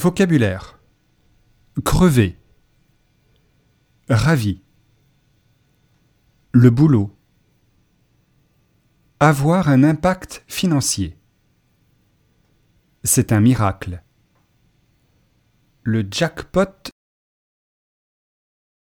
Vocabulaire. Crever. Ravi. Le boulot. Avoir un impact financier. C'est un miracle. Le jackpot